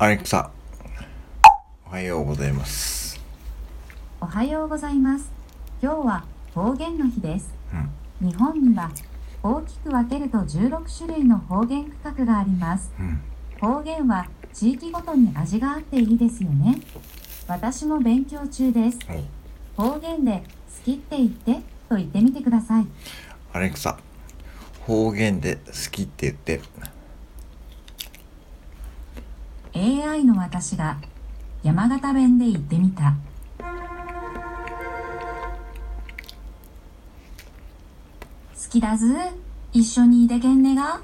アレクサ、おはようございます。おはようございます。今日は方言の日です。うん、日本には大きく分けると16種類の方言区画があります。うん、方言は地域ごとに味があっていいですよね。私も勉強中です。お方言で好きって言ってと言ってみてください。アレクサ、方言で好きって言って、AI の私が山形弁で言ってみた。好きだず、一緒にいでけんねが。